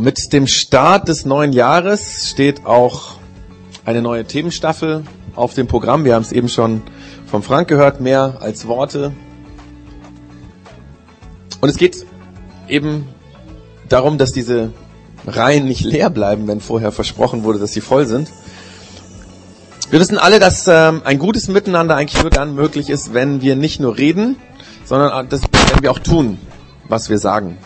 Und mit dem Start des neuen Jahres steht auch eine neue Themenstaffel auf dem Programm. Wir haben es eben schon vom Frank gehört, mehr als Worte. Und es geht eben darum, dass diese Reihen nicht leer bleiben, wenn vorher versprochen wurde, dass sie voll sind. Wir wissen alle, dass ähm, ein gutes Miteinander eigentlich nur dann möglich ist, wenn wir nicht nur reden, sondern das, wenn wir auch tun, was wir sagen.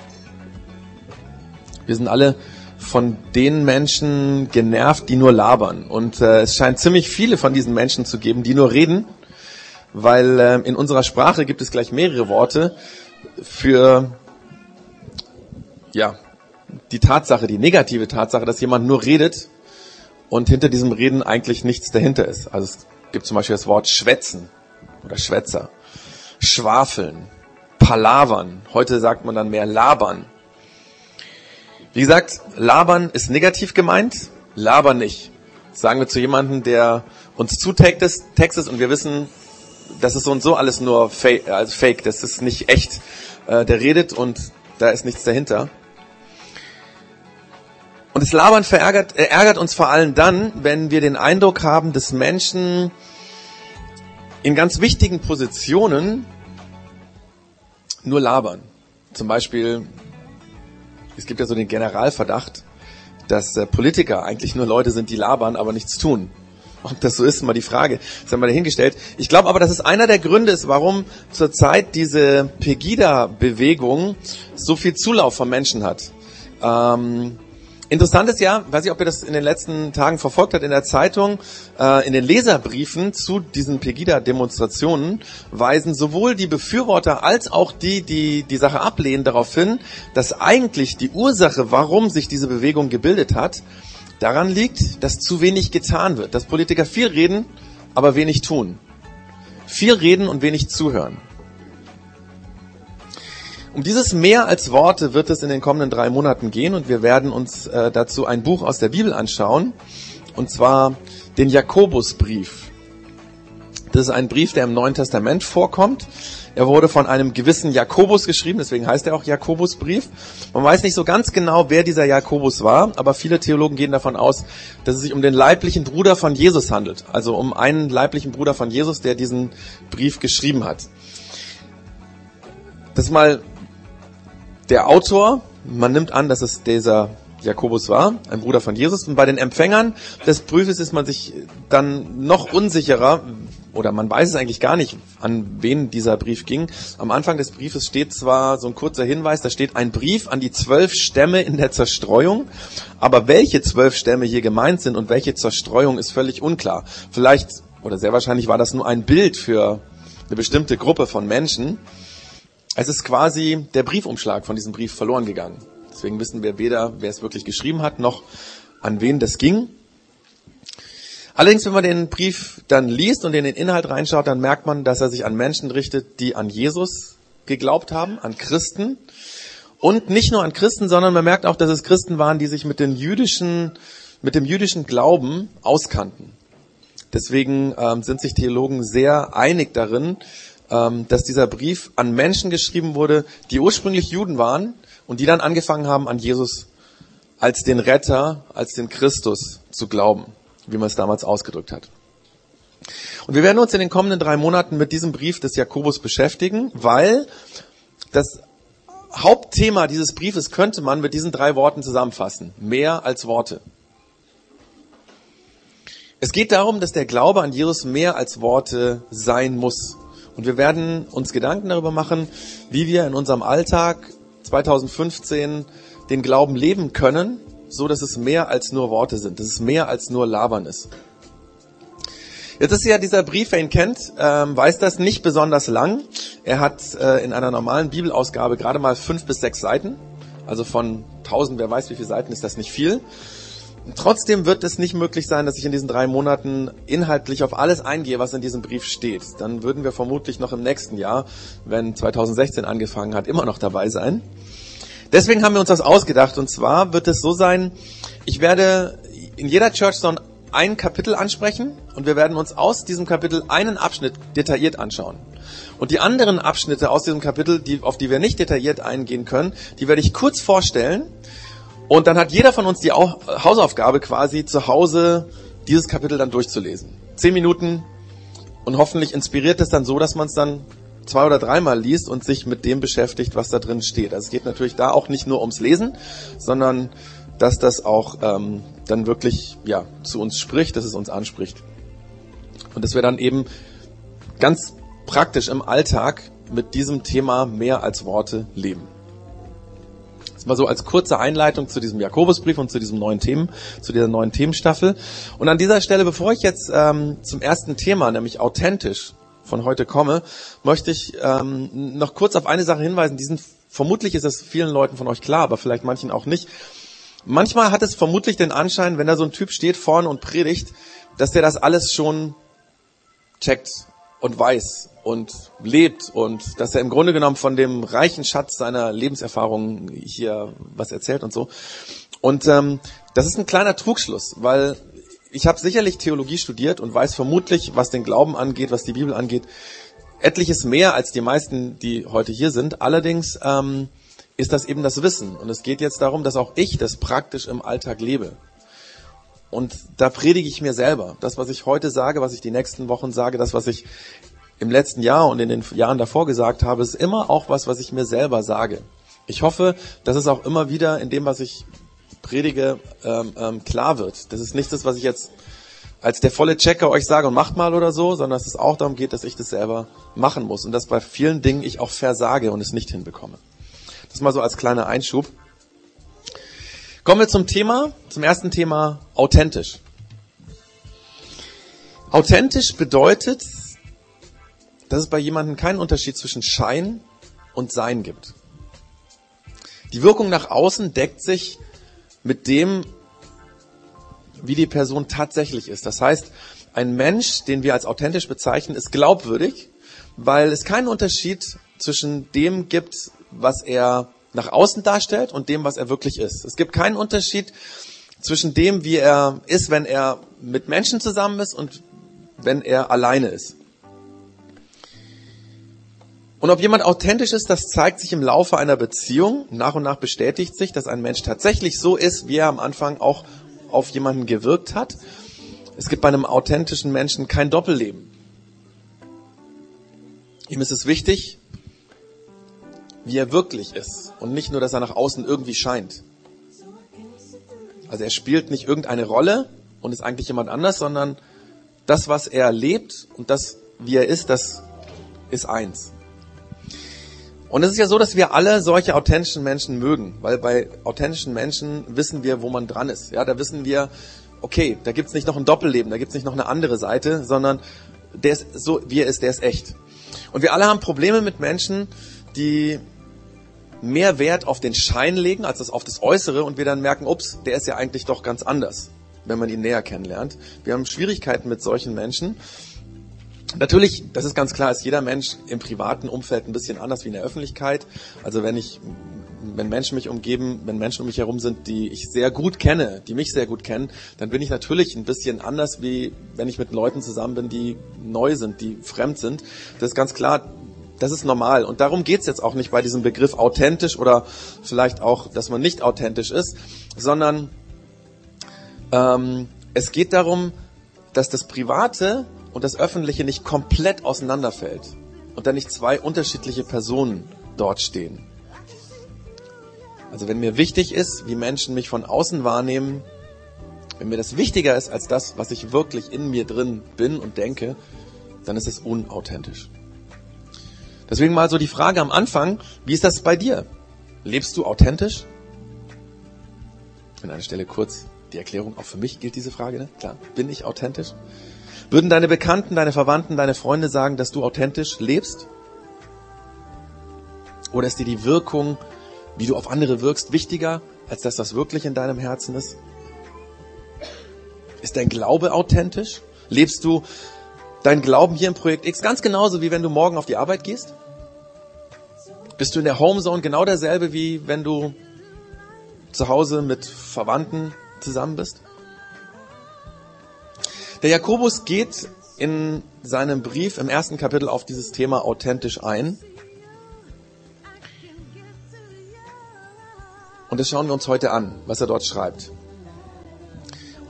Wir sind alle von den Menschen genervt, die nur labern. Und äh, es scheint ziemlich viele von diesen Menschen zu geben, die nur reden, weil äh, in unserer Sprache gibt es gleich mehrere Worte für ja die Tatsache, die negative Tatsache, dass jemand nur redet und hinter diesem Reden eigentlich nichts dahinter ist. Also es gibt zum Beispiel das Wort schwätzen oder Schwätzer, schwafeln, palavern. Heute sagt man dann mehr labern. Wie gesagt, labern ist negativ gemeint, labern nicht. Das sagen wir zu jemandem, der uns zutextet Textes und wir wissen, das ist so und so alles nur fake, also fake das ist nicht echt. Äh, der redet und da ist nichts dahinter. Und das Labern verärgert, äh, ärgert uns vor allem dann, wenn wir den Eindruck haben, dass Menschen in ganz wichtigen Positionen nur labern. Zum Beispiel es gibt ja so den Generalverdacht, dass äh, Politiker eigentlich nur Leute sind, die labern, aber nichts tun. Ob das so ist, mal die Frage. Das haben wir dahingestellt. Ich glaube aber, dass es einer der Gründe ist, warum zurzeit diese Pegida-Bewegung so viel Zulauf von Menschen hat. Ähm, Interessant ist ja, weiß ich, ob ihr das in den letzten Tagen verfolgt habt, in der Zeitung, äh, in den Leserbriefen zu diesen Pegida-Demonstrationen weisen sowohl die Befürworter als auch die, die die Sache ablehnen, darauf hin, dass eigentlich die Ursache, warum sich diese Bewegung gebildet hat, daran liegt, dass zu wenig getan wird, dass Politiker viel reden, aber wenig tun. Viel reden und wenig zuhören. Um dieses mehr als Worte wird es in den kommenden drei Monaten gehen und wir werden uns äh, dazu ein Buch aus der Bibel anschauen, und zwar den Jakobusbrief. Das ist ein Brief, der im Neuen Testament vorkommt. Er wurde von einem gewissen Jakobus geschrieben, deswegen heißt er auch Jakobusbrief. Man weiß nicht so ganz genau, wer dieser Jakobus war, aber viele Theologen gehen davon aus, dass es sich um den leiblichen Bruder von Jesus handelt. Also um einen leiblichen Bruder von Jesus, der diesen Brief geschrieben hat. Das mal der Autor, man nimmt an, dass es dieser Jakobus war, ein Bruder von Jesus. Und bei den Empfängern des Briefes ist man sich dann noch unsicherer, oder man weiß es eigentlich gar nicht, an wen dieser Brief ging. Am Anfang des Briefes steht zwar so ein kurzer Hinweis, da steht ein Brief an die zwölf Stämme in der Zerstreuung, aber welche zwölf Stämme hier gemeint sind und welche Zerstreuung ist völlig unklar. Vielleicht, oder sehr wahrscheinlich war das nur ein Bild für eine bestimmte Gruppe von Menschen. Es ist quasi der Briefumschlag von diesem Brief verloren gegangen. Deswegen wissen wir weder, wer es wirklich geschrieben hat, noch an wen das ging. Allerdings, wenn man den Brief dann liest und in den Inhalt reinschaut, dann merkt man, dass er sich an Menschen richtet, die an Jesus geglaubt haben, an Christen. Und nicht nur an Christen, sondern man merkt auch, dass es Christen waren, die sich mit, den jüdischen, mit dem jüdischen Glauben auskannten. Deswegen ähm, sind sich Theologen sehr einig darin, dass dieser Brief an Menschen geschrieben wurde, die ursprünglich Juden waren und die dann angefangen haben, an Jesus als den Retter, als den Christus zu glauben, wie man es damals ausgedrückt hat. Und wir werden uns in den kommenden drei Monaten mit diesem Brief des Jakobus beschäftigen, weil das Hauptthema dieses Briefes könnte man mit diesen drei Worten zusammenfassen. Mehr als Worte. Es geht darum, dass der Glaube an Jesus mehr als Worte sein muss. Und wir werden uns Gedanken darüber machen, wie wir in unserem Alltag 2015 den Glauben leben können, so dass es mehr als nur Worte sind, dass es mehr als nur Labern ist. Jetzt ist ja dieser Brief, wer ihn kennt, ähm, weiß das nicht besonders lang. Er hat äh, in einer normalen Bibelausgabe gerade mal fünf bis sechs Seiten. Also von tausend, wer weiß wie viele Seiten, ist das nicht viel. Trotzdem wird es nicht möglich sein, dass ich in diesen drei Monaten inhaltlich auf alles eingehe, was in diesem Brief steht. Dann würden wir vermutlich noch im nächsten Jahr, wenn 2016 angefangen hat, immer noch dabei sein. Deswegen haben wir uns das ausgedacht. Und zwar wird es so sein, ich werde in jeder Church so ein Kapitel ansprechen und wir werden uns aus diesem Kapitel einen Abschnitt detailliert anschauen. Und die anderen Abschnitte aus diesem Kapitel, die, auf die wir nicht detailliert eingehen können, die werde ich kurz vorstellen Und dann hat jeder von uns die Hausaufgabe quasi zu Hause dieses Kapitel dann durchzulesen. Zehn Minuten und hoffentlich inspiriert es dann so, dass man es dann zwei oder dreimal liest und sich mit dem beschäftigt, was da drin steht. Also es geht natürlich da auch nicht nur ums Lesen, sondern dass das auch ähm, dann wirklich ja zu uns spricht, dass es uns anspricht und dass wir dann eben ganz praktisch im Alltag mit diesem Thema mehr als Worte leben. Das war so als kurze Einleitung zu diesem Jakobusbrief und zu diesem neuen Themen, zu dieser neuen Themenstaffel. Und an dieser Stelle, bevor ich jetzt ähm, zum ersten Thema, nämlich authentisch, von heute komme, möchte ich ähm, noch kurz auf eine Sache hinweisen. Die sind, vermutlich ist es vielen Leuten von euch klar, aber vielleicht manchen auch nicht. Manchmal hat es vermutlich den Anschein, wenn da so ein Typ steht vorne und predigt, dass der das alles schon checkt und weiß und lebt und dass er im Grunde genommen von dem reichen Schatz seiner Lebenserfahrungen hier was erzählt und so. Und ähm, das ist ein kleiner Trugschluss, weil ich habe sicherlich Theologie studiert und weiß vermutlich, was den Glauben angeht, was die Bibel angeht, etliches mehr als die meisten, die heute hier sind. Allerdings ähm, ist das eben das Wissen. Und es geht jetzt darum, dass auch ich das praktisch im Alltag lebe. Und da predige ich mir selber. Das, was ich heute sage, was ich die nächsten Wochen sage, das, was ich im letzten Jahr und in den Jahren davor gesagt habe, ist immer auch was, was ich mir selber sage. Ich hoffe, dass es auch immer wieder in dem, was ich predige, ähm, ähm, klar wird. Das ist nicht das, was ich jetzt als der volle Checker euch sage und macht mal oder so, sondern dass es auch darum geht, dass ich das selber machen muss und dass bei vielen Dingen ich auch versage und es nicht hinbekomme. Das mal so als kleiner Einschub. Kommen wir zum Thema, zum ersten Thema, authentisch. Authentisch bedeutet, dass es bei jemandem keinen Unterschied zwischen Schein und Sein gibt. Die Wirkung nach außen deckt sich mit dem, wie die Person tatsächlich ist. Das heißt, ein Mensch, den wir als authentisch bezeichnen, ist glaubwürdig, weil es keinen Unterschied zwischen dem gibt, was er nach außen darstellt und dem, was er wirklich ist. Es gibt keinen Unterschied zwischen dem, wie er ist, wenn er mit Menschen zusammen ist und wenn er alleine ist. Und ob jemand authentisch ist, das zeigt sich im Laufe einer Beziehung. Nach und nach bestätigt sich, dass ein Mensch tatsächlich so ist, wie er am Anfang auch auf jemanden gewirkt hat. Es gibt bei einem authentischen Menschen kein Doppelleben. Ihm ist es wichtig, wie er wirklich ist und nicht nur, dass er nach außen irgendwie scheint. Also er spielt nicht irgendeine Rolle und ist eigentlich jemand anders, sondern das, was er lebt und das, wie er ist, das ist eins. Und es ist ja so, dass wir alle solche authentischen Menschen mögen, weil bei authentischen Menschen wissen wir, wo man dran ist. Ja, da wissen wir, okay, da gibt's nicht noch ein Doppelleben, da gibt's nicht noch eine andere Seite, sondern der ist so, wie er ist, der ist echt. Und wir alle haben Probleme mit Menschen, die mehr Wert auf den Schein legen als auf das Äußere und wir dann merken, ups, der ist ja eigentlich doch ganz anders, wenn man ihn näher kennenlernt. Wir haben Schwierigkeiten mit solchen Menschen Natürlich, das ist ganz klar, ist jeder Mensch im privaten Umfeld ein bisschen anders wie in der Öffentlichkeit. Also wenn ich, wenn Menschen mich umgeben, wenn Menschen um mich herum sind, die ich sehr gut kenne, die mich sehr gut kennen, dann bin ich natürlich ein bisschen anders, wie wenn ich mit Leuten zusammen bin, die neu sind, die fremd sind. Das ist ganz klar, das ist normal. Und darum geht's jetzt auch nicht bei diesem Begriff authentisch oder vielleicht auch, dass man nicht authentisch ist, sondern ähm, es geht darum, dass das Private und das Öffentliche nicht komplett auseinanderfällt und dann nicht zwei unterschiedliche Personen dort stehen. Also wenn mir wichtig ist, wie Menschen mich von außen wahrnehmen, wenn mir das wichtiger ist als das, was ich wirklich in mir drin bin und denke, dann ist es unauthentisch. Deswegen mal so die Frage am Anfang, wie ist das bei dir? Lebst du authentisch? An einer Stelle kurz die Erklärung, auch für mich gilt diese Frage, ne? Klar, bin ich authentisch? Würden deine Bekannten, deine Verwandten, deine Freunde sagen, dass du authentisch lebst? Oder ist dir die Wirkung, wie du auf andere wirkst, wichtiger, als dass das wirklich in deinem Herzen ist? Ist dein Glaube authentisch? Lebst du dein Glauben hier im Projekt X ganz genauso, wie wenn du morgen auf die Arbeit gehst? Bist du in der Homezone genau derselbe, wie wenn du zu Hause mit Verwandten zusammen bist? Der Jakobus geht in seinem Brief im ersten Kapitel auf dieses Thema authentisch ein. Und das schauen wir uns heute an, was er dort schreibt.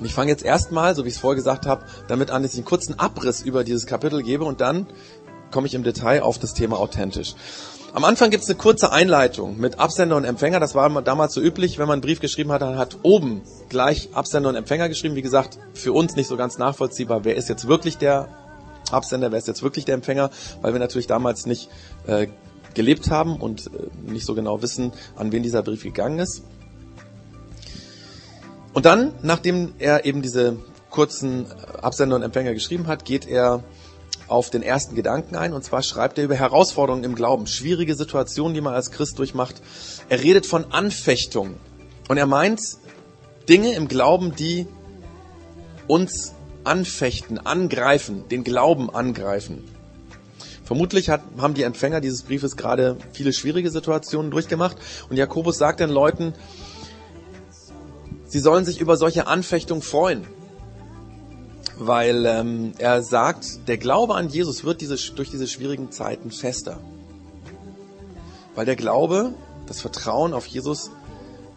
Und ich fange jetzt erstmal, so wie ich es vorher gesagt habe, damit an, dass ich einen kurzen Abriss über dieses Kapitel gebe und dann komme ich im Detail auf das Thema authentisch. Am Anfang gibt es eine kurze Einleitung mit Absender und Empfänger. Das war damals so üblich, wenn man einen Brief geschrieben hat, dann hat oben gleich Absender und Empfänger geschrieben. Wie gesagt, für uns nicht so ganz nachvollziehbar, wer ist jetzt wirklich der Absender, wer ist jetzt wirklich der Empfänger, weil wir natürlich damals nicht äh, gelebt haben und äh, nicht so genau wissen, an wen dieser Brief gegangen ist. Und dann, nachdem er eben diese kurzen Absender und Empfänger geschrieben hat, geht er auf den ersten Gedanken ein. Und zwar schreibt er über Herausforderungen im Glauben, schwierige Situationen, die man als Christ durchmacht. Er redet von Anfechtung. Und er meint Dinge im Glauben, die uns anfechten, angreifen, den Glauben angreifen. Vermutlich hat, haben die Empfänger dieses Briefes gerade viele schwierige Situationen durchgemacht. Und Jakobus sagt den Leuten, sie sollen sich über solche Anfechtungen freuen weil ähm, er sagt, der Glaube an Jesus wird diese, durch diese schwierigen Zeiten fester. Weil der Glaube, das Vertrauen auf Jesus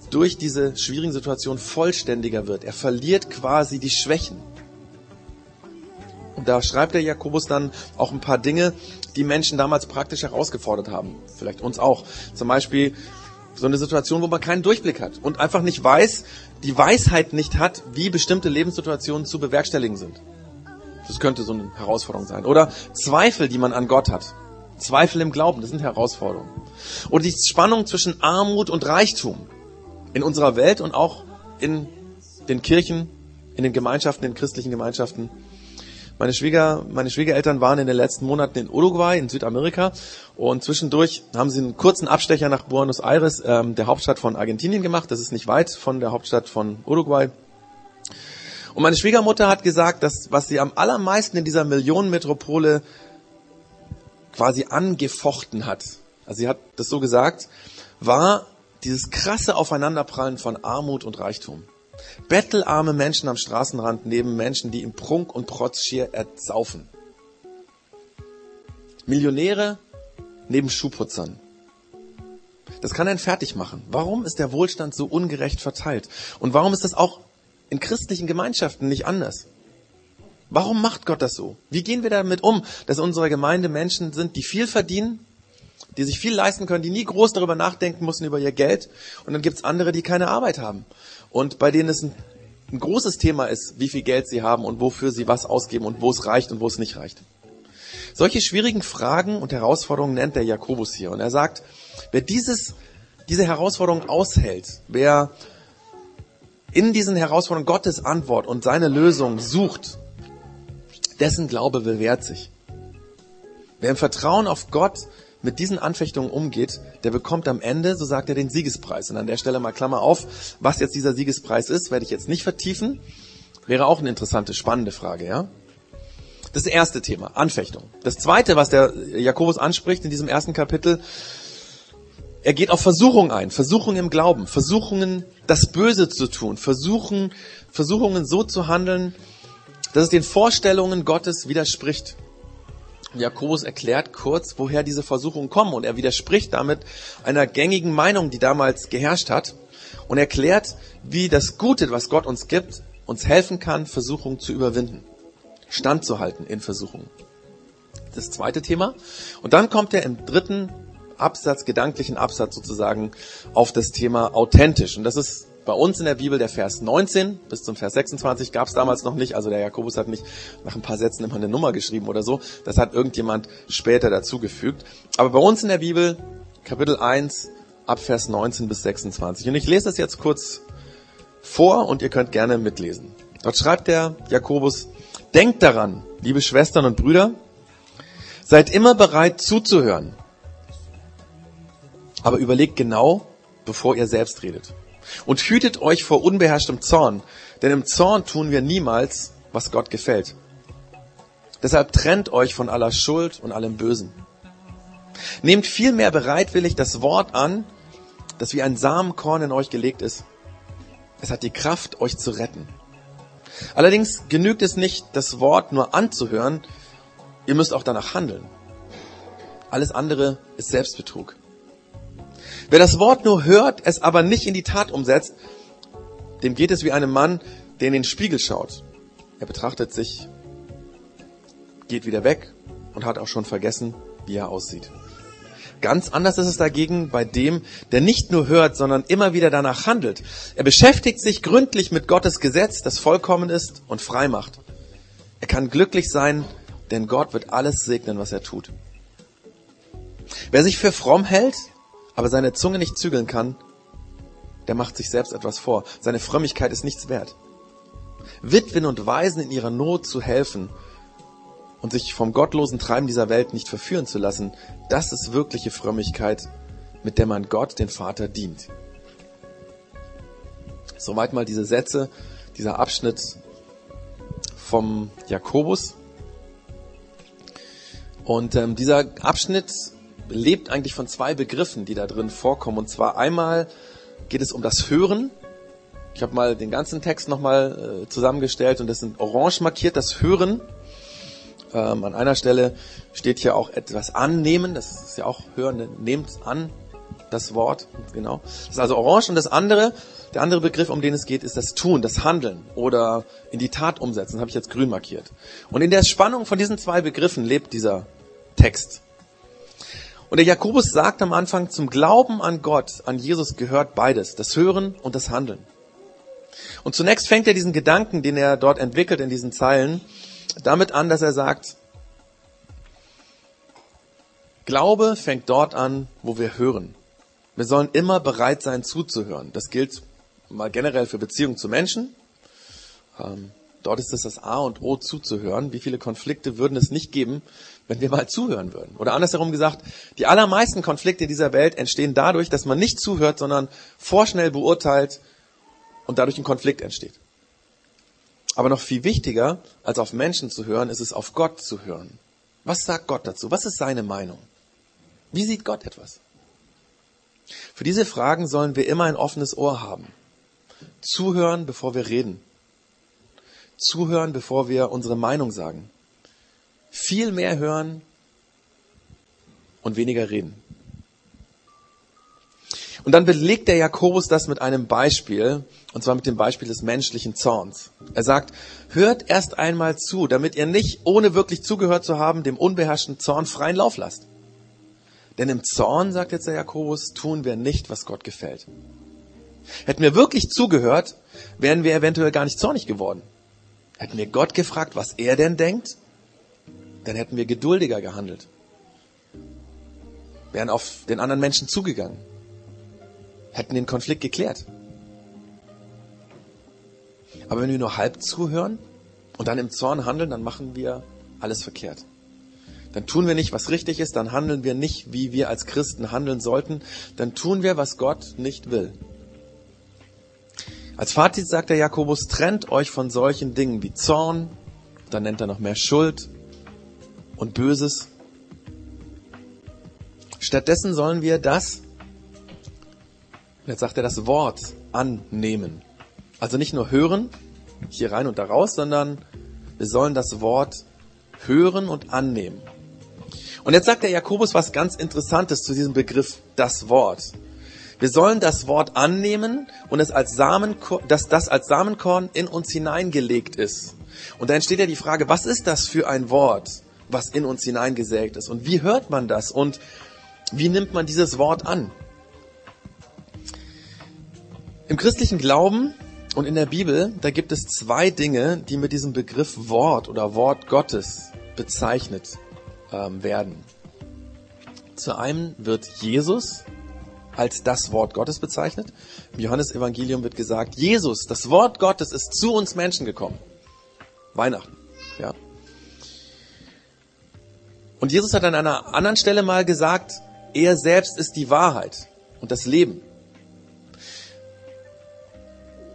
durch diese schwierigen Situationen vollständiger wird. Er verliert quasi die Schwächen. Und da schreibt der Jakobus dann auch ein paar Dinge, die Menschen damals praktisch herausgefordert haben. Vielleicht uns auch. Zum Beispiel so eine Situation, wo man keinen Durchblick hat und einfach nicht weiß, die Weisheit nicht hat, wie bestimmte Lebenssituationen zu bewerkstelligen sind. Das könnte so eine Herausforderung sein. Oder Zweifel, die man an Gott hat. Zweifel im Glauben, das sind Herausforderungen. Oder die Spannung zwischen Armut und Reichtum in unserer Welt und auch in den Kirchen, in den Gemeinschaften, in den christlichen Gemeinschaften meine, Schwieger, meine Schwiegereltern waren in den letzten Monaten in Uruguay, in Südamerika. Und zwischendurch haben sie einen kurzen Abstecher nach Buenos Aires, ähm, der Hauptstadt von Argentinien gemacht. Das ist nicht weit von der Hauptstadt von Uruguay. Und meine Schwiegermutter hat gesagt, dass was sie am allermeisten in dieser Millionenmetropole quasi angefochten hat, also sie hat das so gesagt, war dieses krasse Aufeinanderprallen von Armut und Reichtum. Bettelarme Menschen am Straßenrand neben Menschen, die im Prunk und Protz schier erzaufen. Millionäre neben Schuhputzern. Das kann einen fertig machen. Warum ist der Wohlstand so ungerecht verteilt? Und warum ist das auch in christlichen Gemeinschaften nicht anders? Warum macht Gott das so? Wie gehen wir damit um, dass unsere Gemeinde Menschen sind, die viel verdienen, die sich viel leisten können, die nie groß darüber nachdenken müssen über ihr Geld, und dann gibt's andere, die keine Arbeit haben und bei denen es ein, ein großes Thema ist, wie viel Geld sie haben und wofür sie was ausgeben und wo es reicht und wo es nicht reicht. Solche schwierigen Fragen und Herausforderungen nennt der Jakobus hier. Und er sagt, wer dieses, diese Herausforderung aushält, wer in diesen Herausforderungen Gottes Antwort und seine Lösung sucht, dessen Glaube bewährt sich. Wer im Vertrauen auf Gott mit diesen Anfechtungen umgeht, der bekommt am Ende, so sagt er, den Siegespreis. Und an der Stelle mal Klammer auf, was jetzt dieser Siegespreis ist, werde ich jetzt nicht vertiefen. Wäre auch eine interessante, spannende Frage, ja? Das erste Thema, Anfechtung. Das zweite, was der Jakobus anspricht in diesem ersten Kapitel, er geht auf Versuchungen ein, Versuchungen im Glauben, Versuchungen, das Böse zu tun, Versuchen, Versuchungen so zu handeln, dass es den Vorstellungen Gottes widerspricht. Jakobus erklärt kurz, woher diese Versuchungen kommen und er widerspricht damit einer gängigen Meinung, die damals geherrscht hat und erklärt, wie das Gute, was Gott uns gibt, uns helfen kann, Versuchungen zu überwinden, standzuhalten in Versuchungen. Das zweite Thema. Und dann kommt er im dritten Absatz, gedanklichen Absatz sozusagen, auf das Thema authentisch. Und das ist bei uns in der Bibel der Vers 19 bis zum Vers 26 gab es damals noch nicht. Also der Jakobus hat nicht nach ein paar Sätzen immer eine Nummer geschrieben oder so. Das hat irgendjemand später dazugefügt. Aber bei uns in der Bibel Kapitel 1 ab Vers 19 bis 26. Und ich lese das jetzt kurz vor und ihr könnt gerne mitlesen. Dort schreibt der Jakobus, denkt daran, liebe Schwestern und Brüder, seid immer bereit zuzuhören. Aber überlegt genau, bevor ihr selbst redet. Und hütet euch vor unbeherrschtem Zorn, denn im Zorn tun wir niemals, was Gott gefällt. Deshalb trennt euch von aller Schuld und allem Bösen. Nehmt vielmehr bereitwillig das Wort an, das wie ein Samenkorn in euch gelegt ist. Es hat die Kraft, euch zu retten. Allerdings genügt es nicht, das Wort nur anzuhören, ihr müsst auch danach handeln. Alles andere ist Selbstbetrug. Wer das Wort nur hört, es aber nicht in die Tat umsetzt, dem geht es wie einem Mann, der in den Spiegel schaut. Er betrachtet sich, geht wieder weg und hat auch schon vergessen, wie er aussieht. Ganz anders ist es dagegen bei dem, der nicht nur hört, sondern immer wieder danach handelt. Er beschäftigt sich gründlich mit Gottes Gesetz, das vollkommen ist und frei macht. Er kann glücklich sein, denn Gott wird alles segnen, was er tut. Wer sich für fromm hält, aber seine Zunge nicht zügeln kann, der macht sich selbst etwas vor. Seine Frömmigkeit ist nichts wert. Witwen und Waisen in ihrer Not zu helfen und sich vom gottlosen Treiben dieser Welt nicht verführen zu lassen, das ist wirkliche Frömmigkeit, mit der man Gott, den Vater, dient. Soweit mal diese Sätze, dieser Abschnitt vom Jakobus. Und ähm, dieser Abschnitt lebt eigentlich von zwei Begriffen, die da drin vorkommen. Und zwar einmal geht es um das Hören. Ich habe mal den ganzen Text nochmal äh, zusammengestellt und das sind orange markiert, das Hören. Ähm, an einer Stelle steht hier auch etwas annehmen, das ist ja auch hören, nehmt an, das Wort, genau. Das ist also orange und das andere, der andere Begriff, um den es geht, ist das Tun, das Handeln oder in die Tat umsetzen, das habe ich jetzt grün markiert. Und in der Spannung von diesen zwei Begriffen lebt dieser Text. Und der Jakobus sagt am Anfang, zum Glauben an Gott, an Jesus gehört beides, das Hören und das Handeln. Und zunächst fängt er diesen Gedanken, den er dort entwickelt in diesen Zeilen, damit an, dass er sagt, Glaube fängt dort an, wo wir hören. Wir sollen immer bereit sein zuzuhören. Das gilt mal generell für Beziehungen zu Menschen. Ähm, dort ist es das A und O zuzuhören. Wie viele Konflikte würden es nicht geben, wenn wir mal zuhören würden? Oder andersherum gesagt, die allermeisten Konflikte dieser Welt entstehen dadurch, dass man nicht zuhört, sondern vorschnell beurteilt und dadurch ein Konflikt entsteht. Aber noch viel wichtiger, als auf Menschen zu hören, ist es auf Gott zu hören. Was sagt Gott dazu? Was ist seine Meinung? Wie sieht Gott etwas? Für diese Fragen sollen wir immer ein offenes Ohr haben. Zuhören, bevor wir reden. Zuhören, bevor wir unsere Meinung sagen. Viel mehr hören und weniger reden. Und dann belegt der Jakobus das mit einem Beispiel, und zwar mit dem Beispiel des menschlichen Zorns. Er sagt, hört erst einmal zu, damit ihr nicht, ohne wirklich zugehört zu haben, dem unbeherrschten Zorn freien Lauf lasst. Denn im Zorn, sagt jetzt der Jakobus, tun wir nicht, was Gott gefällt. Hätten wir wirklich zugehört, wären wir eventuell gar nicht zornig geworden. Hätten wir Gott gefragt, was er denn denkt, dann hätten wir geduldiger gehandelt. Wären auf den anderen Menschen zugegangen hätten den Konflikt geklärt. Aber wenn wir nur halb zuhören und dann im Zorn handeln, dann machen wir alles verkehrt. Dann tun wir nicht, was richtig ist, dann handeln wir nicht, wie wir als Christen handeln sollten, dann tun wir, was Gott nicht will. Als Fazit sagt der Jakobus, trennt euch von solchen Dingen wie Zorn, dann nennt er noch mehr Schuld und Böses. Stattdessen sollen wir das, jetzt sagt er das Wort annehmen. Also nicht nur hören, hier rein und da raus, sondern wir sollen das Wort hören und annehmen. Und jetzt sagt der Jakobus was ganz Interessantes zu diesem Begriff das Wort. Wir sollen das Wort annehmen und es als Samenkorn, dass das als Samenkorn in uns hineingelegt ist. Und da entsteht ja die Frage, was ist das für ein Wort, was in uns hineingesägt ist? Und wie hört man das? Und wie nimmt man dieses Wort an? Im christlichen Glauben und in der Bibel, da gibt es zwei Dinge, die mit diesem Begriff Wort oder Wort Gottes bezeichnet ähm, werden. Zu einem wird Jesus als das Wort Gottes bezeichnet. Im Johannesevangelium wird gesagt, Jesus, das Wort Gottes ist zu uns Menschen gekommen. Weihnachten, ja. Und Jesus hat an einer anderen Stelle mal gesagt, er selbst ist die Wahrheit und das Leben.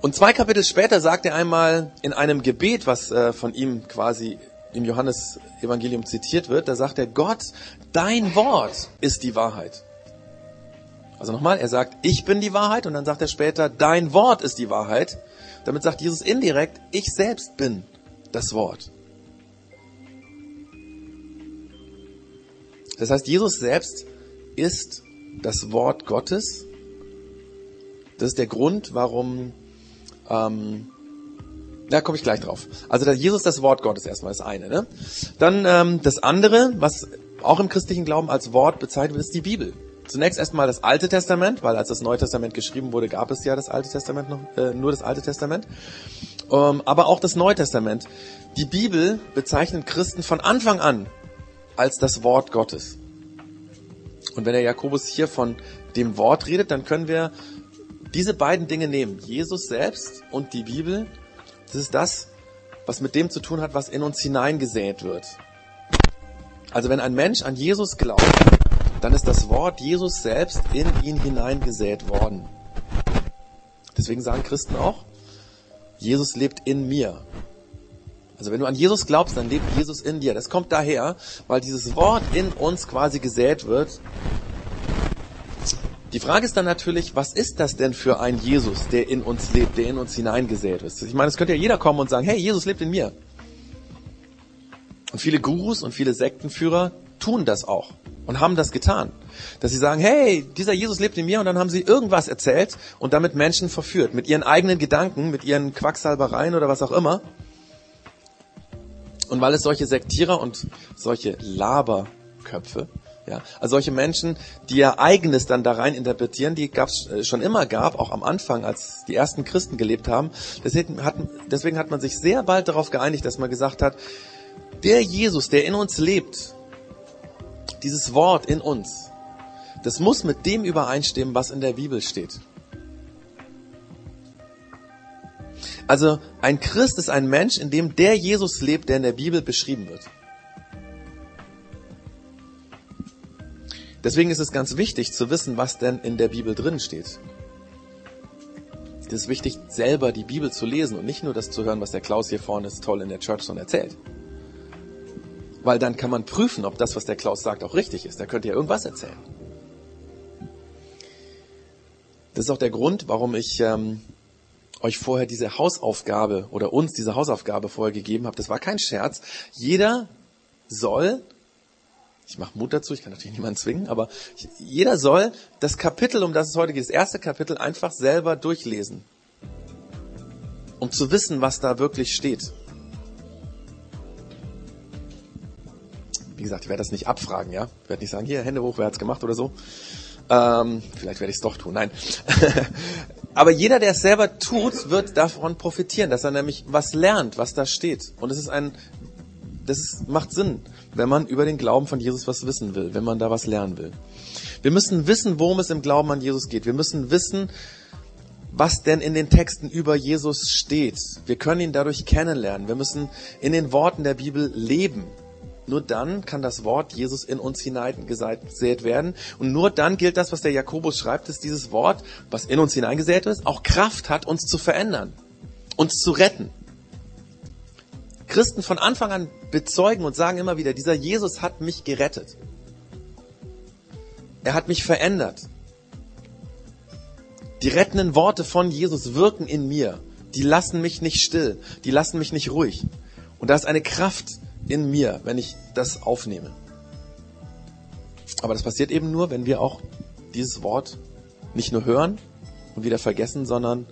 Und zwei Kapitel später sagt er einmal in einem Gebet, was äh, von ihm quasi im Johannes-Evangelium zitiert wird, da sagt er, Gott, dein Wort ist die Wahrheit. Also nochmal, er sagt, ich bin die Wahrheit und dann sagt er später, dein Wort ist die Wahrheit. Damit sagt Jesus indirekt, ich selbst bin das Wort. Das heißt, Jesus selbst ist das Wort Gottes Das ist der Grund, warum, ähm, da komme ich gleich drauf. Also der Jesus das Wort Gottes erstmal das eine. Ne? Dann ähm, das andere, was auch im christlichen Glauben als Wort bezeichnet wird, ist die Bibel. Zunächst erstmal das Alte Testament, weil als das Neue Testament geschrieben wurde, gab es ja das Alte Testament noch, äh, nur das Alte Testament. Ähm, aber auch das Neue Testament. Die Bibel bezeichnet Christen von Anfang an als das Wort Gottes. Und wenn der Jakobus hier von dem Wort redet, dann können wir diese beiden Dinge nehmen. Jesus selbst und die Bibel. Das ist das, was mit dem zu tun hat, was in uns hineingesät wird. Also wenn ein Mensch an Jesus glaubt, dann ist das Wort Jesus selbst in ihn hineingesät worden. Deswegen sagen Christen auch, Jesus lebt in mir. Also wenn du an Jesus glaubst, dann lebt Jesus in dir. Das kommt daher, weil dieses Wort in uns quasi gesät wird. Die Frage ist dann natürlich, was ist das denn für ein Jesus, der in uns lebt, der in uns hineingesät ist? Ich meine, es könnte ja jeder kommen und sagen, hey, Jesus lebt in mir. Und viele Gurus und viele Sektenführer tun das auch und haben das getan. Dass sie sagen, hey, dieser Jesus lebt in mir und dann haben sie irgendwas erzählt und damit Menschen verführt. Mit ihren eigenen Gedanken, mit ihren Quacksalbereien oder was auch immer. Und weil es solche Sektierer und solche Laberköpfe, ja, also solche Menschen, die ihr eigenes dann da rein interpretieren, die gab's äh, schon immer gab, auch am Anfang, als die ersten Christen gelebt haben. Deswegen hat, deswegen hat man sich sehr bald darauf geeinigt, dass man gesagt hat, der Jesus, der in uns lebt, dieses Wort in uns, das muss mit dem übereinstimmen, was in der Bibel steht. Also ein Christ ist ein Mensch, in dem der Jesus lebt, der in der Bibel beschrieben wird. Deswegen ist es ganz wichtig zu wissen, was denn in der Bibel drin steht. Es ist wichtig, selber die Bibel zu lesen und nicht nur das zu hören, was der Klaus hier vorne ist toll in der Church schon erzählt. Weil dann kann man prüfen, ob das, was der Klaus sagt, auch richtig ist. Der könnte ja irgendwas erzählen. Das ist auch der Grund, warum ich ähm, euch vorher diese Hausaufgabe oder uns diese Hausaufgabe vorher gegeben habe. Das war kein Scherz. Jeder soll, ich mache Mut dazu, ich kann natürlich niemanden zwingen, aber jeder soll das Kapitel, um das es heute geht, das erste Kapitel einfach selber durchlesen. Um zu wissen, was da wirklich steht. Wie gesagt, ich werde das nicht abfragen, ja. Ich werde nicht sagen, hier, Hände hoch, wer hat's gemacht oder so. Ähm, vielleicht werde ich es doch tun. Nein. Aber jeder, der es selber tut, wird davon profitieren, dass er nämlich was lernt, was da steht. Und es ist ein, das ist, macht Sinn, wenn man über den Glauben von Jesus was wissen will, wenn man da was lernen will. Wir müssen wissen, worum es im Glauben an Jesus geht. Wir müssen wissen, was denn in den Texten über Jesus steht. Wir können ihn dadurch kennenlernen. Wir müssen in den Worten der Bibel leben. Nur dann kann das Wort Jesus in uns hineingesät werden. Und nur dann gilt das, was der Jakobus schreibt, dass dieses Wort, was in uns hineingesät ist, auch Kraft hat, uns zu verändern, uns zu retten. Christen von Anfang an bezeugen und sagen immer wieder, dieser Jesus hat mich gerettet. Er hat mich verändert. Die rettenden Worte von Jesus wirken in mir. Die lassen mich nicht still. Die lassen mich nicht ruhig. Und da ist eine Kraft in mir, wenn ich das aufnehme. Aber das passiert eben nur, wenn wir auch dieses Wort nicht nur hören und wieder vergessen, sondern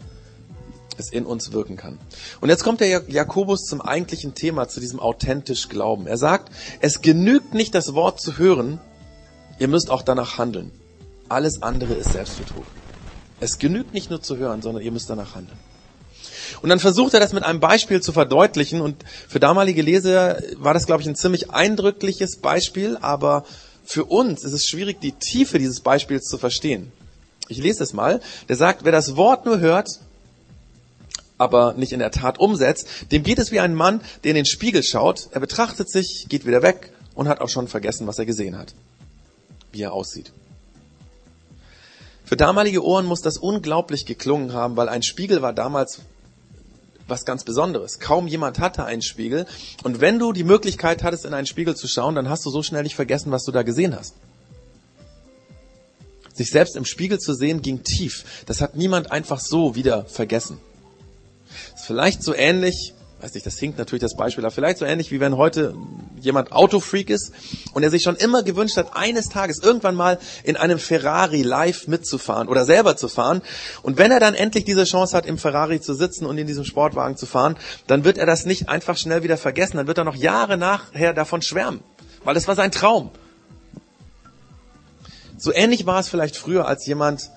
es in uns wirken kann. Und jetzt kommt der Jakobus zum eigentlichen Thema, zu diesem authentisch Glauben. Er sagt, es genügt nicht das Wort zu hören, ihr müsst auch danach handeln. Alles andere ist Selbstbetrug. Es genügt nicht nur zu hören, sondern ihr müsst danach handeln. Und dann versucht er das mit einem Beispiel zu verdeutlichen. Und für damalige Leser war das, glaube ich, ein ziemlich eindrückliches Beispiel. Aber für uns ist es schwierig, die Tiefe dieses Beispiels zu verstehen. Ich lese es mal. Der sagt, wer das Wort nur hört, aber nicht in der Tat umsetzt, dem geht es wie ein Mann, der in den Spiegel schaut. Er betrachtet sich, geht wieder weg und hat auch schon vergessen, was er gesehen hat. Wie er aussieht. Für damalige Ohren muss das unglaublich geklungen haben, weil ein Spiegel war damals was ganz Besonderes. Kaum jemand hatte einen Spiegel. Und wenn du die Möglichkeit hattest, in einen Spiegel zu schauen, dann hast du so schnell nicht vergessen, was du da gesehen hast. Sich selbst im Spiegel zu sehen, ging tief. Das hat niemand einfach so wieder vergessen. ist vielleicht so ähnlich weiß nicht, das hinkt natürlich das Beispiel, aber vielleicht so ähnlich wie wenn heute jemand Autofreak ist und er sich schon immer gewünscht hat, eines Tages irgendwann mal in einem Ferrari live mitzufahren oder selber zu fahren. Und wenn er dann endlich diese Chance hat, im Ferrari zu sitzen und in diesem Sportwagen zu fahren, dann wird er das nicht einfach schnell wieder vergessen, dann wird er noch Jahre nachher davon schwärmen, weil das war sein Traum. So ähnlich war es vielleicht früher, als jemand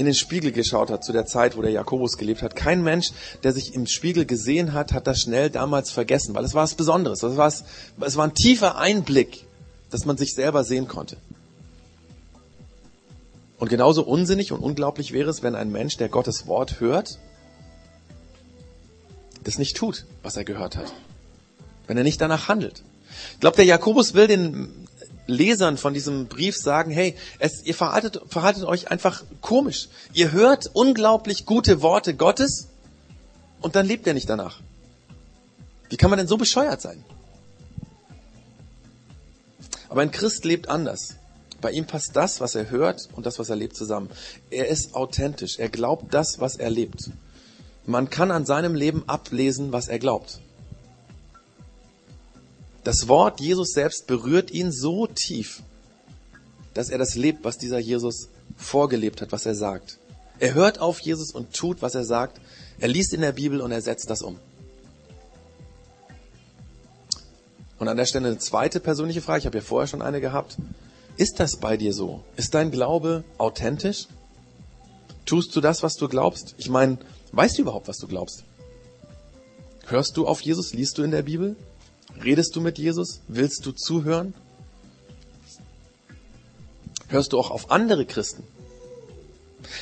in den Spiegel geschaut hat zu der Zeit, wo der Jakobus gelebt hat. Kein Mensch, der sich im Spiegel gesehen hat, hat das schnell damals vergessen, weil es war was Besonderes. Es war, es war ein tiefer Einblick, dass man sich selber sehen konnte. Und genauso unsinnig und unglaublich wäre es, wenn ein Mensch, der Gottes Wort hört, das nicht tut, was er gehört hat. Wenn er nicht danach handelt. Ich glaube, der Jakobus will den Lesern von diesem Brief sagen, hey, es, ihr verhaltet, verhaltet euch einfach komisch. Ihr hört unglaublich gute Worte Gottes und dann lebt ihr nicht danach. Wie kann man denn so bescheuert sein? Aber ein Christ lebt anders. Bei ihm passt das, was er hört und das, was er lebt, zusammen. Er ist authentisch. Er glaubt das, was er lebt. Man kann an seinem Leben ablesen, was er glaubt. Das Wort Jesus selbst berührt ihn so tief, dass er das lebt, was dieser Jesus vorgelebt hat, was er sagt. Er hört auf Jesus und tut, was er sagt. Er liest in der Bibel und er setzt das um. Und an der Stelle eine zweite persönliche Frage. Ich habe ja vorher schon eine gehabt. Ist das bei dir so? Ist dein Glaube authentisch? Tust du das, was du glaubst? Ich meine, weißt du überhaupt, was du glaubst? Hörst du auf Jesus? Liest du in der Bibel? Redest du mit Jesus? Willst du zuhören? Hörst du auch auf andere Christen?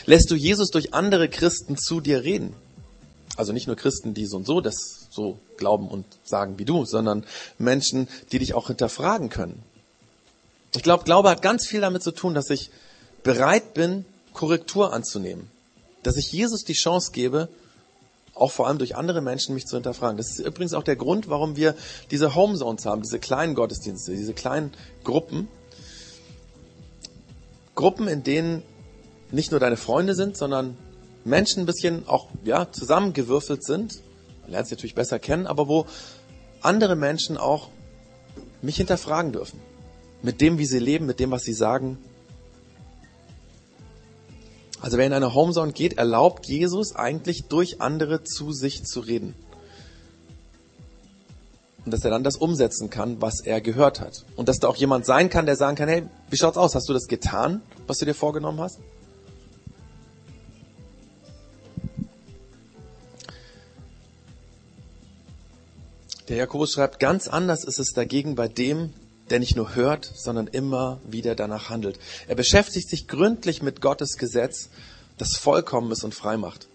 Lässt du Jesus durch andere Christen zu dir reden? Also nicht nur Christen, die so und so das so glauben und sagen wie du, sondern Menschen, die dich auch hinterfragen können. Ich glaube, Glaube hat ganz viel damit zu tun, dass ich bereit bin, Korrektur anzunehmen. Dass ich Jesus die Chance gebe, auch vor allem durch andere Menschen mich zu hinterfragen. Das ist übrigens auch der Grund, warum wir diese Homezones haben, diese kleinen Gottesdienste, diese kleinen Gruppen. Gruppen, in denen nicht nur deine Freunde sind, sondern Menschen ein bisschen auch ja, zusammengewürfelt sind. Man lernt sie natürlich besser kennen, aber wo andere Menschen auch mich hinterfragen dürfen. Mit dem, wie sie leben, mit dem, was sie sagen, also wer in eine Homezone geht, erlaubt Jesus eigentlich durch andere zu sich zu reden. Und dass er dann das umsetzen kann, was er gehört hat. Und dass da auch jemand sein kann, der sagen kann, hey, wie schaut's aus? Hast du das getan, was du dir vorgenommen hast? Der Jakobus schreibt, ganz anders ist es dagegen bei dem, der nicht nur hört, sondern immer wieder danach handelt. Er beschäftigt sich gründlich mit Gottes Gesetz, das vollkommen ist und frei macht.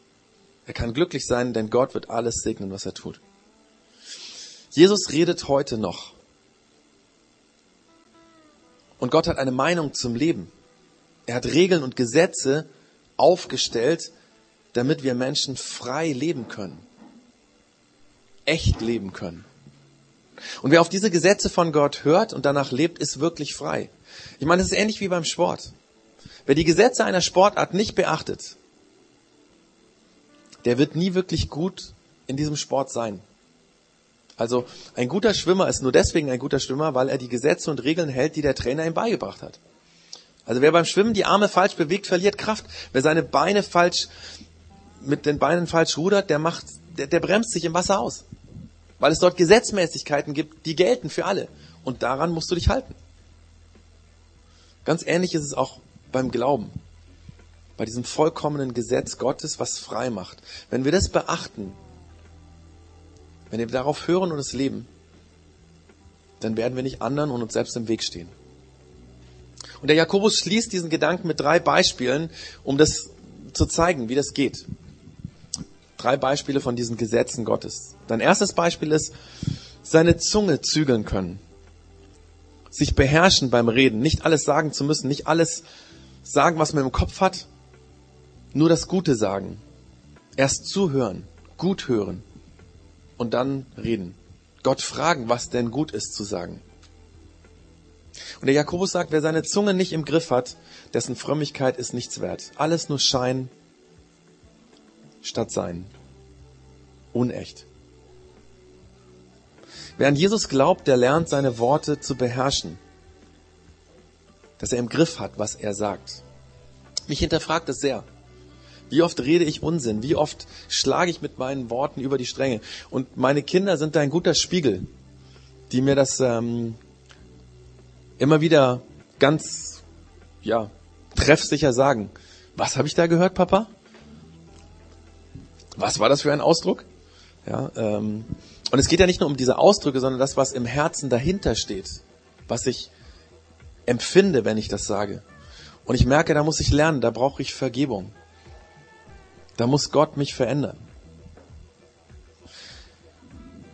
Er kann glücklich sein, denn Gott wird alles segnen, was er tut. Jesus redet heute noch. Und Gott hat eine Meinung zum Leben. Er hat Regeln und Gesetze aufgestellt, damit wir Menschen frei leben können. Echt leben können. Und wer auf diese Gesetze von Gott hört und danach lebt, ist wirklich frei. Ich meine, es ist ähnlich wie beim Sport. Wer die Gesetze einer Sportart nicht beachtet, der wird nie wirklich gut in diesem Sport sein. Also ein guter Schwimmer ist nur deswegen ein guter Schwimmer, weil er die Gesetze und Regeln hält, die der Trainer ihm beigebracht hat. Also wer beim Schwimmen die Arme falsch bewegt, verliert Kraft. Wer seine Beine falsch mit den Beinen falsch rudert, der macht, der, der bremst sich im Wasser aus weil es dort Gesetzmäßigkeiten gibt, die gelten für alle. Und daran musst du dich halten. Ganz ähnlich ist es auch beim Glauben. Bei diesem vollkommenen Gesetz Gottes, was frei macht. Wenn wir das beachten, wenn wir darauf hören und es leben, dann werden wir nicht anderen und uns selbst im Weg stehen. Und der Jakobus schließt diesen Gedanken mit drei Beispielen, um das zu zeigen, wie das geht. Drei Beispiele von diesen Gesetzen Gottes. Dein erstes Beispiel ist, seine Zunge zügeln können. Sich beherrschen beim Reden. Nicht alles sagen zu müssen. Nicht alles sagen, was man im Kopf hat. Nur das Gute sagen. Erst zuhören. Gut hören. Und dann reden. Gott fragen, was denn gut ist zu sagen. Und der Jakobus sagt, wer seine Zunge nicht im Griff hat, dessen Frömmigkeit ist nichts wert. Alles nur Schein statt Sein. Unecht. Wer an Jesus glaubt, der lernt seine Worte zu beherrschen. Dass er im Griff hat, was er sagt. Mich hinterfragt es sehr. Wie oft rede ich Unsinn? Wie oft schlage ich mit meinen Worten über die Stränge? Und meine Kinder sind da ein guter Spiegel, die mir das ähm, immer wieder ganz ja treffsicher sagen. Was habe ich da gehört, Papa? Was war das für ein Ausdruck? Ja, ähm, und es geht ja nicht nur um diese Ausdrücke, sondern das, was im Herzen dahinter steht, was ich empfinde, wenn ich das sage. Und ich merke, da muss ich lernen, da brauche ich Vergebung. Da muss Gott mich verändern.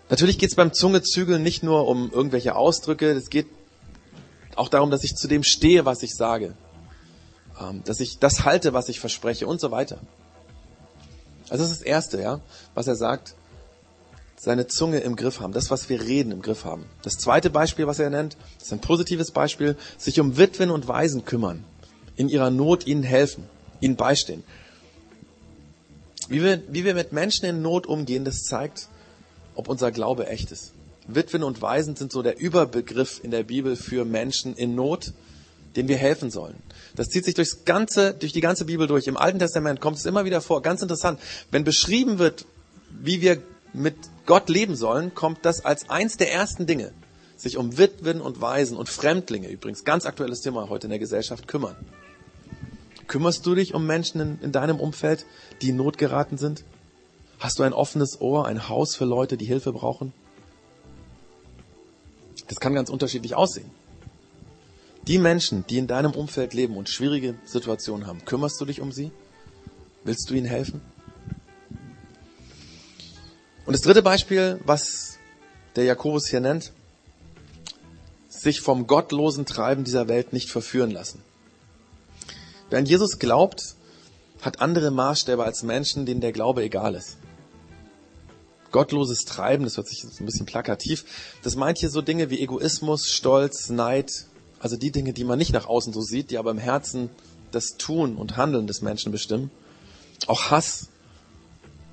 Natürlich geht es beim Zungezügeln nicht nur um irgendwelche Ausdrücke, es geht auch darum, dass ich zu dem stehe, was ich sage, ähm, dass ich das halte, was ich verspreche und so weiter. Also das ist das Erste, ja, was er sagt, seine Zunge im Griff haben, das, was wir reden, im Griff haben. Das zweite Beispiel, was er nennt, ist ein positives Beispiel, sich um Witwen und Waisen kümmern, in ihrer Not ihnen helfen, ihnen beistehen. Wie wir, wie wir mit Menschen in Not umgehen, das zeigt, ob unser Glaube echt ist. Witwen und Waisen sind so der Überbegriff in der Bibel für Menschen in Not, denen wir helfen sollen. Das zieht sich durchs ganze, durch die ganze Bibel durch. Im Alten Testament kommt es immer wieder vor. Ganz interessant. Wenn beschrieben wird, wie wir mit Gott leben sollen, kommt das als eins der ersten Dinge. Sich um Witwen und Waisen und Fremdlinge, übrigens ganz aktuelles Thema heute in der Gesellschaft, kümmern. Kümmerst du dich um Menschen in, in deinem Umfeld, die in Not geraten sind? Hast du ein offenes Ohr, ein Haus für Leute, die Hilfe brauchen? Das kann ganz unterschiedlich aussehen. Die Menschen, die in deinem Umfeld leben und schwierige Situationen haben, kümmerst du dich um sie? Willst du ihnen helfen? Und das dritte Beispiel, was der Jakobus hier nennt, sich vom gottlosen Treiben dieser Welt nicht verführen lassen. Wer an Jesus glaubt, hat andere Maßstäbe als Menschen, denen der Glaube egal ist. Gottloses Treiben, das hört sich ein bisschen plakativ, das meint hier so Dinge wie Egoismus, Stolz, Neid, also die Dinge, die man nicht nach außen so sieht, die aber im Herzen das Tun und Handeln des Menschen bestimmen. Auch Hass,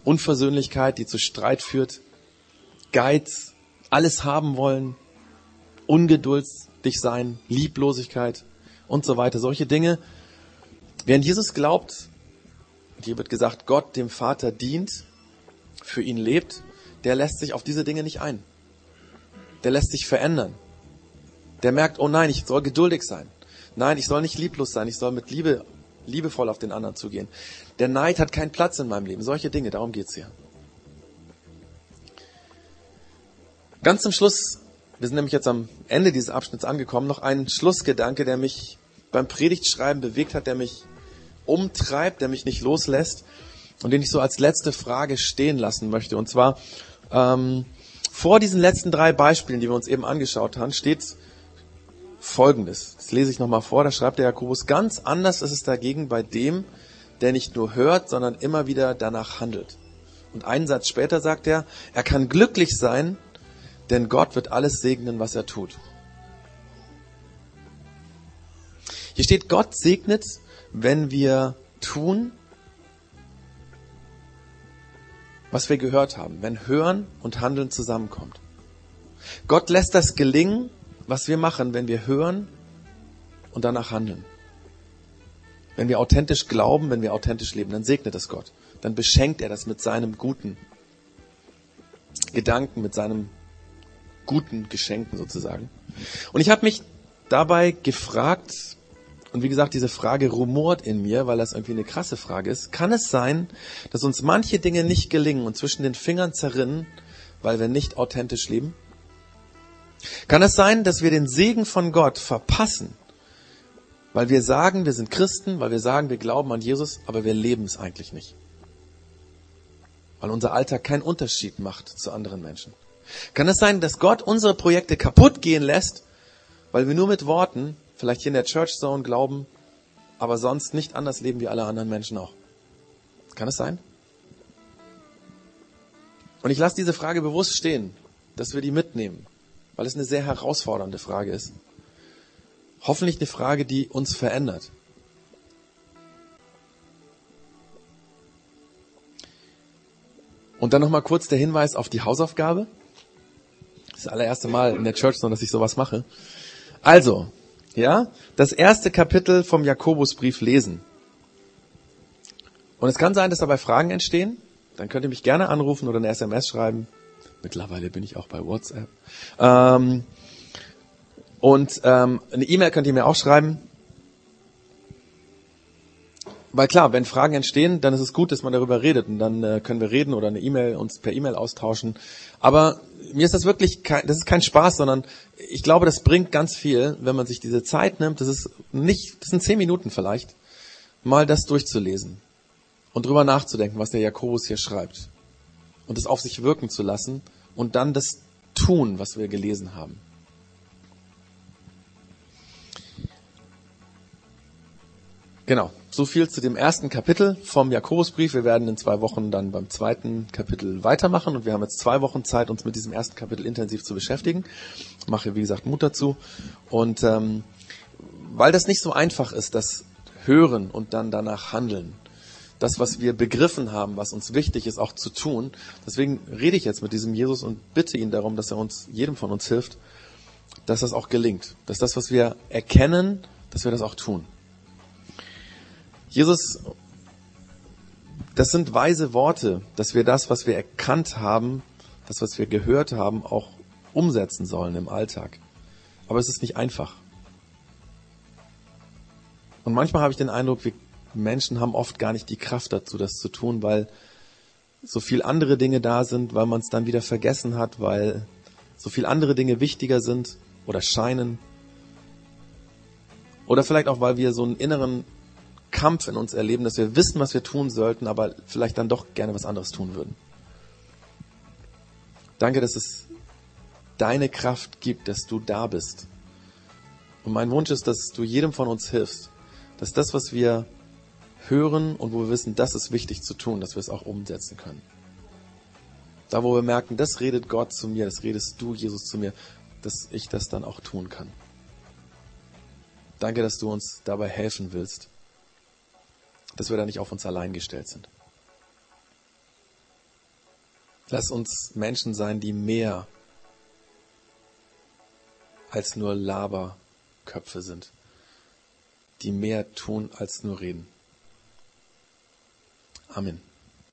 Unversöhnlichkeit, die zu Streit führt, Geiz, alles haben wollen, ungeduldig sein, Lieblosigkeit und so weiter. Solche Dinge, an Jesus glaubt, hier wird gesagt, Gott dem Vater dient, für ihn lebt, der lässt sich auf diese Dinge nicht ein. Der lässt sich verändern. Der merkt, oh nein, ich soll geduldig sein. Nein, ich soll nicht lieblos sein, ich soll mit Liebe, liebevoll auf den anderen zugehen. Der Neid hat keinen Platz in meinem Leben. Solche Dinge, darum geht's hier. Ganz zum Schluss, wir sind nämlich jetzt am Ende dieses Abschnitts angekommen, noch ein Schlussgedanke, der mich beim Predigtschreiben bewegt hat, der mich umtreibt, der mich nicht loslässt und den ich so als letzte Frage stehen lassen möchte. Und zwar ähm, vor diesen letzten drei Beispielen, die wir uns eben angeschaut haben, steht Folgendes. Das lese ich nochmal vor. Da schreibt der Jakobus, ganz anders ist es dagegen bei dem, der nicht nur hört, sondern immer wieder danach handelt. Und einen Satz später sagt er, er kann glücklich sein, denn Gott wird alles segnen, was er tut. Hier steht, Gott segnet wenn wir tun, was wir gehört haben, wenn Hören und Handeln zusammenkommt. Gott lässt das gelingen, was wir machen, wenn wir hören und danach handeln. Wenn wir authentisch glauben, wenn wir authentisch leben, dann segnet es Gott. Dann beschenkt er das mit seinem guten Gedanken, mit seinem guten Geschenken sozusagen. Und ich habe mich dabei gefragt, und wie gesagt, diese Frage rumort in mir, weil das irgendwie eine krasse Frage ist. Kann es sein, dass uns manche Dinge nicht gelingen und zwischen den Fingern zerrinnen, weil wir nicht authentisch leben? Kann es sein, dass wir den Segen von Gott verpassen, weil wir sagen, wir sind Christen, weil wir sagen, wir glauben an Jesus, aber wir leben es eigentlich nicht? Weil unser Alltag keinen Unterschied macht zu anderen Menschen. Kann es sein, dass Gott unsere Projekte kaputt gehen lässt, weil wir nur mit Worten vielleicht hier in der Church Zone glauben, aber sonst nicht anders leben wie alle anderen Menschen auch. Kann es sein? Und ich lasse diese Frage bewusst stehen, dass wir die mitnehmen, weil es eine sehr herausfordernde Frage ist. Hoffentlich eine Frage, die uns verändert. Und dann nochmal kurz der Hinweis auf die Hausaufgabe. Das allererste Mal in der Church, dass ich sowas mache. Also, ja, das erste Kapitel vom Jakobusbrief lesen. Und es kann sein, dass dabei Fragen entstehen. Dann könnt ihr mich gerne anrufen oder eine SMS schreiben. Mittlerweile bin ich auch bei WhatsApp. Ähm, und ähm, eine E-Mail könnt ihr mir auch schreiben. Weil klar, wenn Fragen entstehen, dann ist es gut, dass man darüber redet und dann äh, können wir reden oder eine E-Mail uns per E-Mail austauschen. Aber mir ist das wirklich kein, das ist kein Spaß, sondern ich glaube, das bringt ganz viel, wenn man sich diese Zeit nimmt. Das ist nicht, das sind zehn Minuten vielleicht, mal das durchzulesen und drüber nachzudenken, was der Jakobus hier schreibt und es auf sich wirken zu lassen und dann das tun, was wir gelesen haben. Genau, so viel zu dem ersten Kapitel vom Jakobusbrief. Wir werden in zwei Wochen dann beim zweiten Kapitel weitermachen und wir haben jetzt zwei Wochen Zeit, uns mit diesem ersten Kapitel intensiv zu beschäftigen. Ich mache, wie gesagt, Mut dazu. Und ähm, weil das nicht so einfach ist, das Hören und dann danach Handeln, das, was wir begriffen haben, was uns wichtig ist, auch zu tun. Deswegen rede ich jetzt mit diesem Jesus und bitte ihn darum, dass er uns, jedem von uns hilft, dass das auch gelingt. Dass das, was wir erkennen, dass wir das auch tun. Jesus, das sind weise Worte, dass wir das, was wir erkannt haben, das, was wir gehört haben, auch umsetzen sollen im Alltag. Aber es ist nicht einfach. Und manchmal habe ich den Eindruck, wir Menschen haben oft gar nicht die Kraft dazu, das zu tun, weil so viel andere Dinge da sind, weil man es dann wieder vergessen hat, weil so viel andere Dinge wichtiger sind oder scheinen. Oder vielleicht auch, weil wir so einen inneren Kampf in uns erleben, dass wir wissen, was wir tun sollten, aber vielleicht dann doch gerne was anderes tun würden. Danke, dass es deine Kraft gibt, dass du da bist. Und mein Wunsch ist, dass du jedem von uns hilfst, dass das, was wir hören und wo wir wissen, das ist wichtig zu tun, dass wir es auch umsetzen können. Da, wo wir merken, das redet Gott zu mir, das redest du, Jesus, zu mir, dass ich das dann auch tun kann. Danke, dass du uns dabei helfen willst dass wir da nicht auf uns allein gestellt sind. Lass uns Menschen sein, die mehr als nur Laberköpfe sind, die mehr tun als nur reden. Amen.